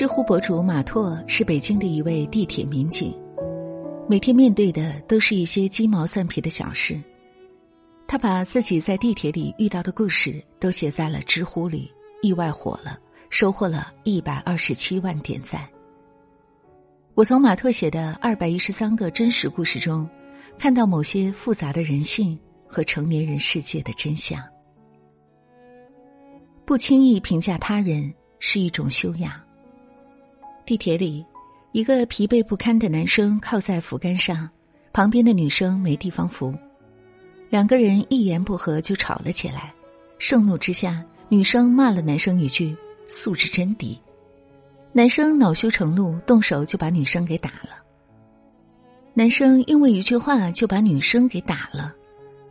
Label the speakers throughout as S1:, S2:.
S1: 知乎博主马拓是北京的一位地铁民警，每天面对的都是一些鸡毛蒜皮的小事。他把自己在地铁里遇到的故事都写在了知乎里，意外火了，收获了一百二十七万点赞。我从马拓写的二百一十三个真实故事中，看到某些复杂的人性和成年人世界的真相。不轻易评价他人是一种修养。地铁里，一个疲惫不堪的男生靠在扶杆上，旁边的女生没地方扶。两个人一言不合就吵了起来，盛怒之下，女生骂了男生一句：“素质真低。”男生恼羞成怒，动手就把女生给打了。男生因为一句话就把女生给打了，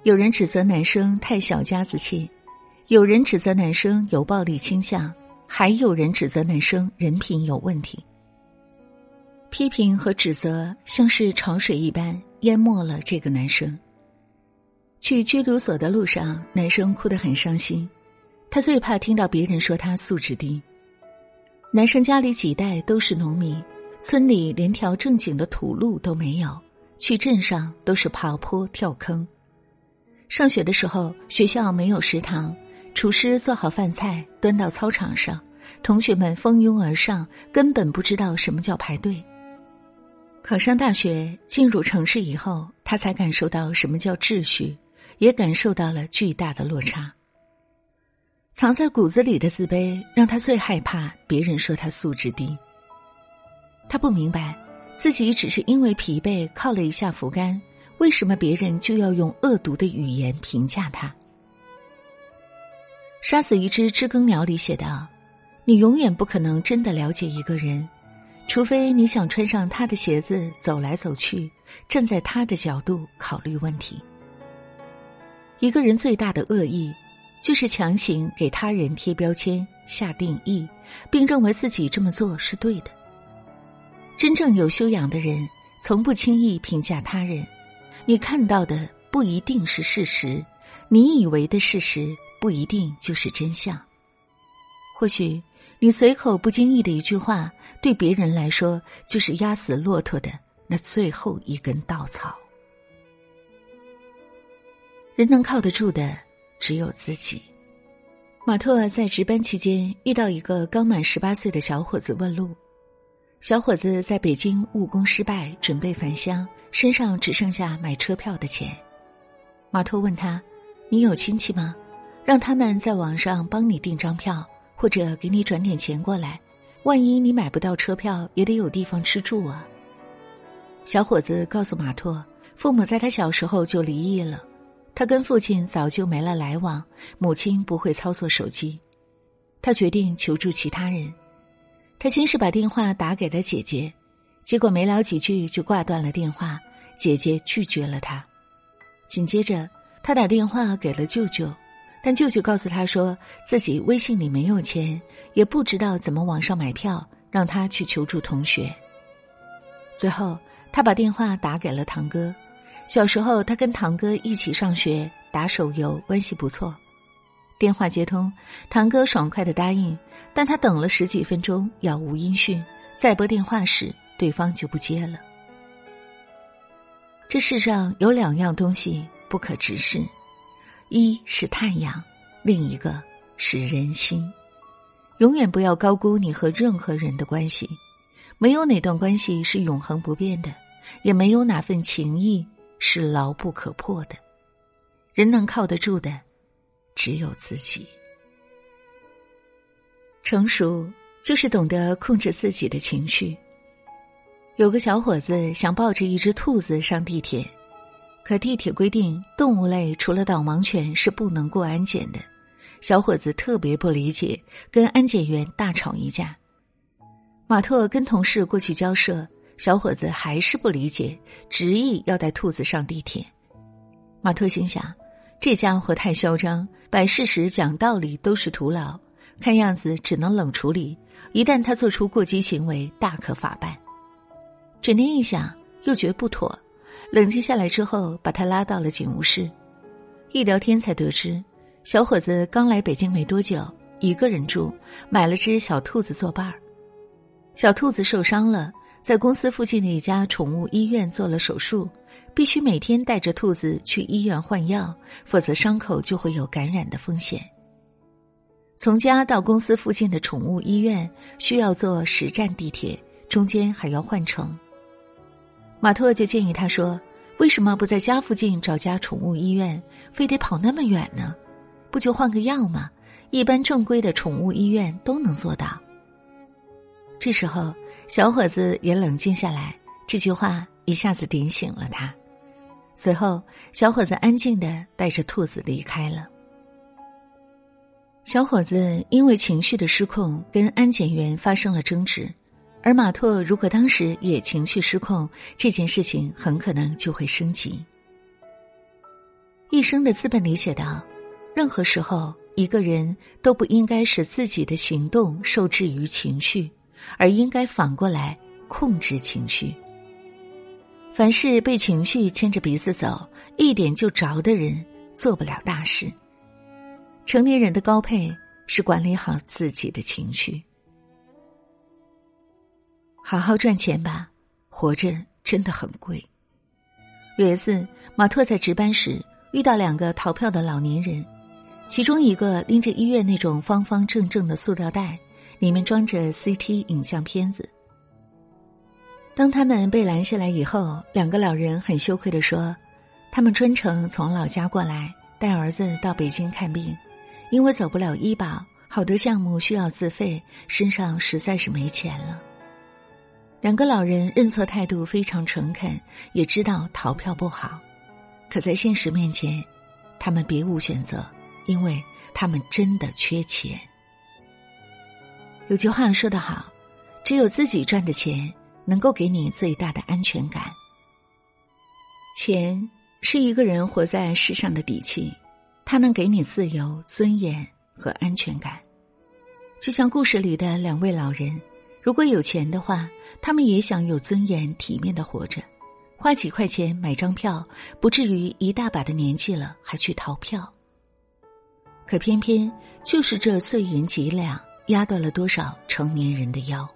S1: 有人指责男生太小家子气，有人指责男生有暴力倾向，还有人指责男生人品有问题。批评和指责像是潮水一般淹没了这个男生。去拘留所的路上，男生哭得很伤心。他最怕听到别人说他素质低。男生家里几代都是农民，村里连条正经的土路都没有，去镇上都是爬坡跳坑。上学的时候，学校没有食堂，厨师做好饭菜端到操场上，同学们蜂拥而上，根本不知道什么叫排队。考上大学，进入城市以后，他才感受到什么叫秩序。也感受到了巨大的落差。藏在骨子里的自卑，让他最害怕别人说他素质低。他不明白，自己只是因为疲惫靠了一下扶杆，为什么别人就要用恶毒的语言评价他？杀死一只知更鸟里写道：“你永远不可能真的了解一个人，除非你想穿上他的鞋子走来走去，站在他的角度考虑问题。”一个人最大的恶意，就是强行给他人贴标签、下定义，并认为自己这么做是对的。真正有修养的人，从不轻易评价他人。你看到的不一定是事实，你以为的事实不一定就是真相。或许你随口不经意的一句话，对别人来说就是压死骆驼的那最后一根稻草。人能靠得住的只有自己。马特在值班期间遇到一个刚满十八岁的小伙子问路。小伙子在北京务工失败，准备返乡，身上只剩下买车票的钱。马特问他：“你有亲戚吗？让他们在网上帮你订张票，或者给你转点钱过来。万一你买不到车票，也得有地方吃住啊。”小伙子告诉马拓，父母在他小时候就离异了。他跟父亲早就没了来往，母亲不会操作手机，他决定求助其他人。他先是把电话打给了姐姐，结果没聊几句就挂断了电话，姐姐拒绝了他。紧接着，他打电话给了舅舅，但舅舅告诉他说自己微信里没有钱，也不知道怎么网上买票，让他去求助同学。最后，他把电话打给了堂哥。小时候，他跟堂哥一起上学，打手游，关系不错。电话接通，堂哥爽快的答应，但他等了十几分钟，杳无音讯。再拨电话时，对方就不接了。这世上有两样东西不可直视，一是太阳，另一个是人心。永远不要高估你和任何人的关系，没有哪段关系是永恒不变的，也没有哪份情谊。是牢不可破的，人能靠得住的，只有自己。成熟就是懂得控制自己的情绪。有个小伙子想抱着一只兔子上地铁，可地铁规定动物类除了导盲犬是不能过安检的。小伙子特别不理解，跟安检员大吵一架。马特跟同事过去交涉。小伙子还是不理解，执意要带兔子上地铁。马特心想，这家伙太嚣张，摆事实讲道理都是徒劳，看样子只能冷处理。一旦他做出过激行为，大可法办。转念一想，又觉不妥，冷静下来之后，把他拉到了警务室。一聊天才得知，小伙子刚来北京没多久，一个人住，买了只小兔子作伴儿。小兔子受伤了，在公司附近的一家宠物医院做了手术，必须每天带着兔子去医院换药，否则伤口就会有感染的风险。从家到公司附近的宠物医院需要坐十站地铁，中间还要换乘。马特就建议他说：“为什么不在家附近找家宠物医院，非得跑那么远呢？不就换个药吗？一般正规的宠物医院都能做到。”这时候，小伙子也冷静下来，这句话一下子点醒了他。随后，小伙子安静的带着兔子离开了。小伙子因为情绪的失控，跟安检员发生了争执，而马特如果当时也情绪失控，这件事情很可能就会升级。一生的资本里写道：“任何时候，一个人都不应该使自己的行动受制于情绪，而应该反过来控制情绪。凡是被情绪牵着鼻子走，一点就着的人，做不了大事。”成年人的高配是管理好自己的情绪，好好赚钱吧，活着真的很贵。有一次，马特在值班时遇到两个逃票的老年人，其中一个拎着医院那种方方正正的塑料袋，里面装着 CT 影像片子。当他们被拦下来以后，两个老人很羞愧的说：“他们专程从老家过来，带儿子到北京看病。”因为走不了医保，好多项目需要自费，身上实在是没钱了。两个老人认错态度非常诚恳，也知道逃票不好，可在现实面前，他们别无选择，因为他们真的缺钱。有句话说得好，只有自己赚的钱能够给你最大的安全感。钱是一个人活在世上的底气。它能给你自由、尊严和安全感，就像故事里的两位老人，如果有钱的话，他们也想有尊严、体面的活着，花几块钱买张票，不至于一大把的年纪了还去逃票。可偏偏就是这碎银几两，压断了多少成年人的腰。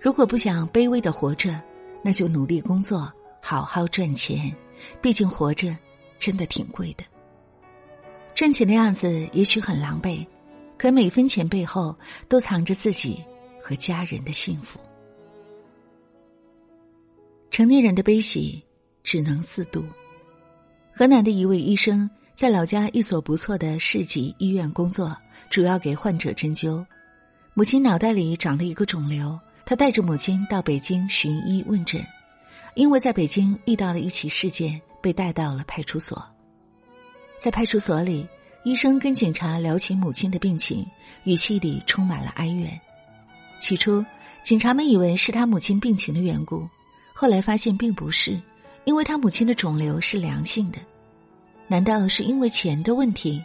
S1: 如果不想卑微的活着，那就努力工作，好好赚钱，毕竟活着真的挺贵的。赚钱的样子也许很狼狈，可每分钱背后都藏着自己和家人的幸福。成年人的悲喜只能自度。河南的一位医生在老家一所不错的市级医院工作，主要给患者针灸。母亲脑袋里长了一个肿瘤，他带着母亲到北京寻医问诊，因为在北京遇到了一起事件，被带到了派出所。在派出所里，医生跟警察聊起母亲的病情，语气里充满了哀怨。起初，警察们以为是他母亲病情的缘故，后来发现并不是，因为他母亲的肿瘤是良性的。难道是因为钱的问题？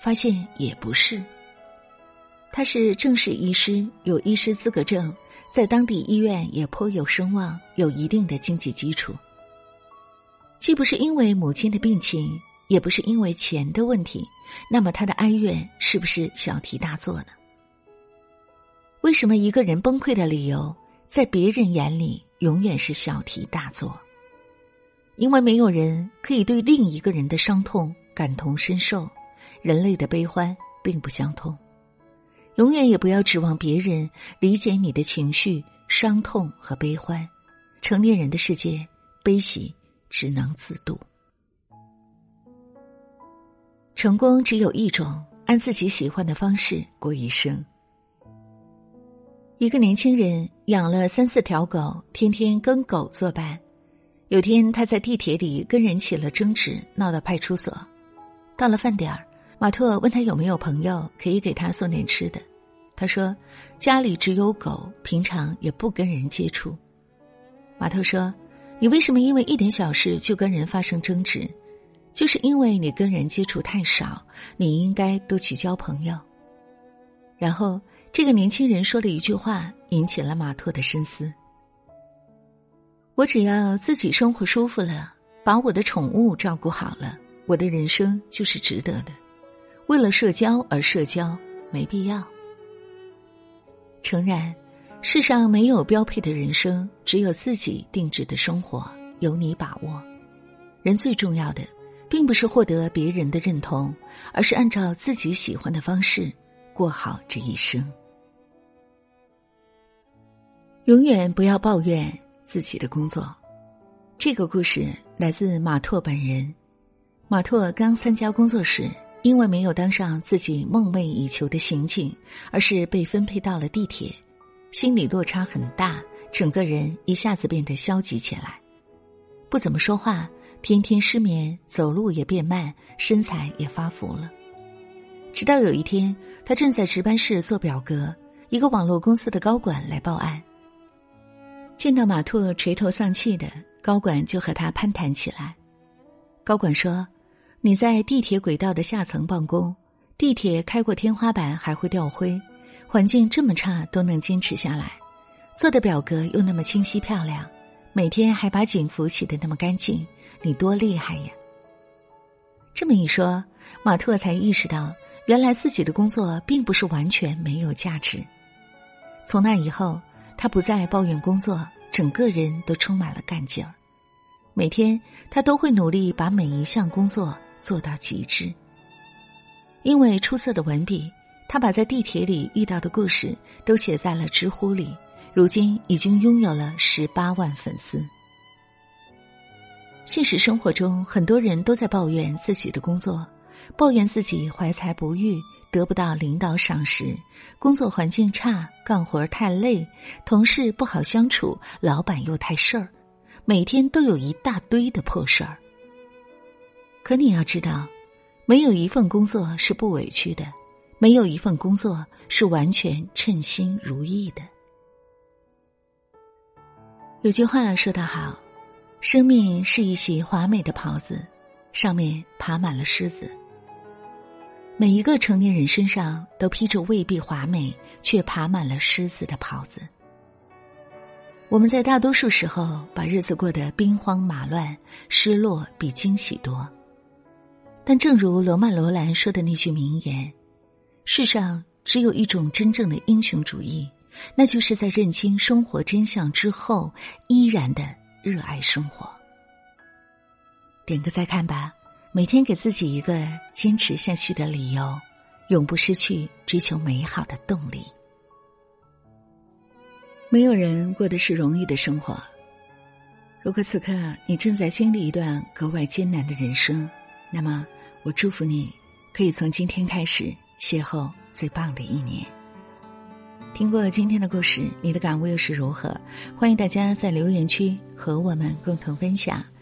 S1: 发现也不是。他是正式医师，有医师资格证，在当地医院也颇有声望，有一定的经济基础。既不是因为母亲的病情。也不是因为钱的问题，那么他的哀怨是不是小题大做呢？为什么一个人崩溃的理由，在别人眼里永远是小题大做？因为没有人可以对另一个人的伤痛感同身受，人类的悲欢并不相通。永远也不要指望别人理解你的情绪、伤痛和悲欢。成年人的世界，悲喜只能自度。成功只有一种，按自己喜欢的方式过一生。一个年轻人养了三四条狗，天天跟狗作伴。有天他在地铁里跟人起了争执，闹到派出所。到了饭点儿，马特问他有没有朋友可以给他送点吃的。他说家里只有狗，平常也不跟人接触。马特说：“你为什么因为一点小事就跟人发生争执？”就是因为你跟人接触太少，你应该多去交朋友。然后，这个年轻人说了一句话，引起了马特的深思：我只要自己生活舒服了，把我的宠物照顾好了，我的人生就是值得的。为了社交而社交，没必要。诚然，世上没有标配的人生，只有自己定制的生活，由你把握。人最重要的，并不是获得别人的认同，而是按照自己喜欢的方式过好这一生。永远不要抱怨自己的工作。这个故事来自马拓本人。马拓刚参加工作时，因为没有当上自己梦寐以求的刑警，而是被分配到了地铁，心理落差很大，整个人一下子变得消极起来，不怎么说话，天天失眠，走路也变慢，身材也发福了。直到有一天，他正在值班室做表格，一个网络公司的高管来报案。见到马特垂头丧气的高管，就和他攀谈起来。高管说：“你在地铁轨道的下层办公，地铁开过天花板还会掉灰，环境这么差都能坚持下来，做的表格又那么清晰漂亮，每天还把警服洗得那么干净，你多厉害呀！”这么一说，马特才意识到，原来自己的工作并不是完全没有价值。从那以后。他不再抱怨工作，整个人都充满了干劲儿。每天他都会努力把每一项工作做到极致。因为出色的文笔，他把在地铁里遇到的故事都写在了知乎里，如今已经拥有了十八万粉丝。现实生活中，很多人都在抱怨自己的工作，抱怨自己怀才不遇。得不到领导赏识，工作环境差，干活太累，同事不好相处，老板又太事儿，每天都有一大堆的破事儿。可你要知道，没有一份工作是不委屈的，没有一份工作是完全称心如意的。有句话说得好，生命是一袭华美的袍子，上面爬满了虱子。每一个成年人身上都披着未必华美却爬满了虱子的袍子。我们在大多数时候把日子过得兵荒马乱，失落比惊喜多。但正如罗曼·罗兰说的那句名言：“世上只有一种真正的英雄主义，那就是在认清生活真相之后，依然的热爱生活。”点个再看吧。每天给自己一个坚持下去的理由，永不失去追求美好的动力。没有人过的是容易的生活。如果此刻你正在经历一段格外艰难的人生，那么我祝福你，可以从今天开始邂逅最棒的一年。听过今天的故事，你的感悟又是如何？欢迎大家在留言区和我们共同分享。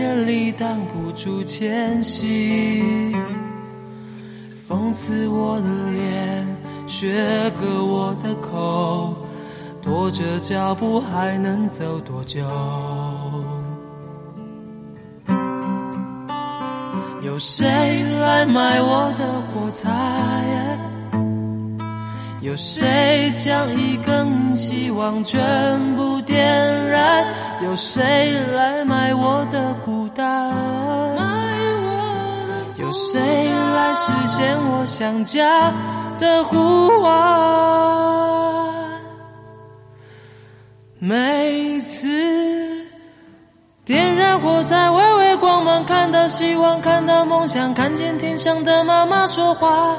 S2: 夜里挡不住前行。风刺我的脸，雪割我的口，拖着脚步还能走多久？有谁来买我的火柴？有谁将一根希望全部点燃？有谁来买我的孤单？有谁来实现我想家的呼唤？每次点燃火柴，微微光芒，看到希望，看到梦想，看见天上的妈妈说话。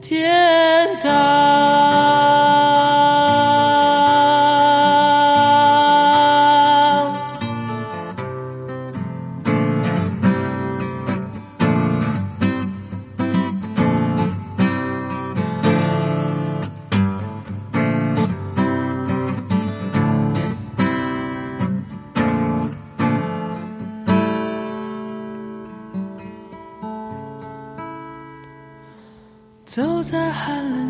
S2: 天堂。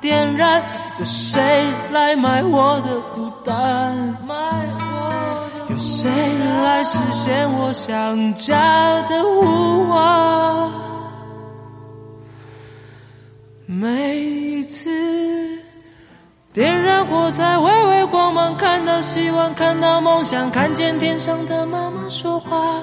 S2: 点燃？有谁来买我的孤单？有谁来实现我想家的呼唤？每一次点燃火柴，微微光芒，看到希望，看到梦想，看见天上的妈妈说话。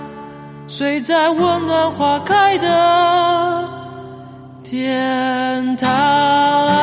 S2: 睡在温暖花开的天堂。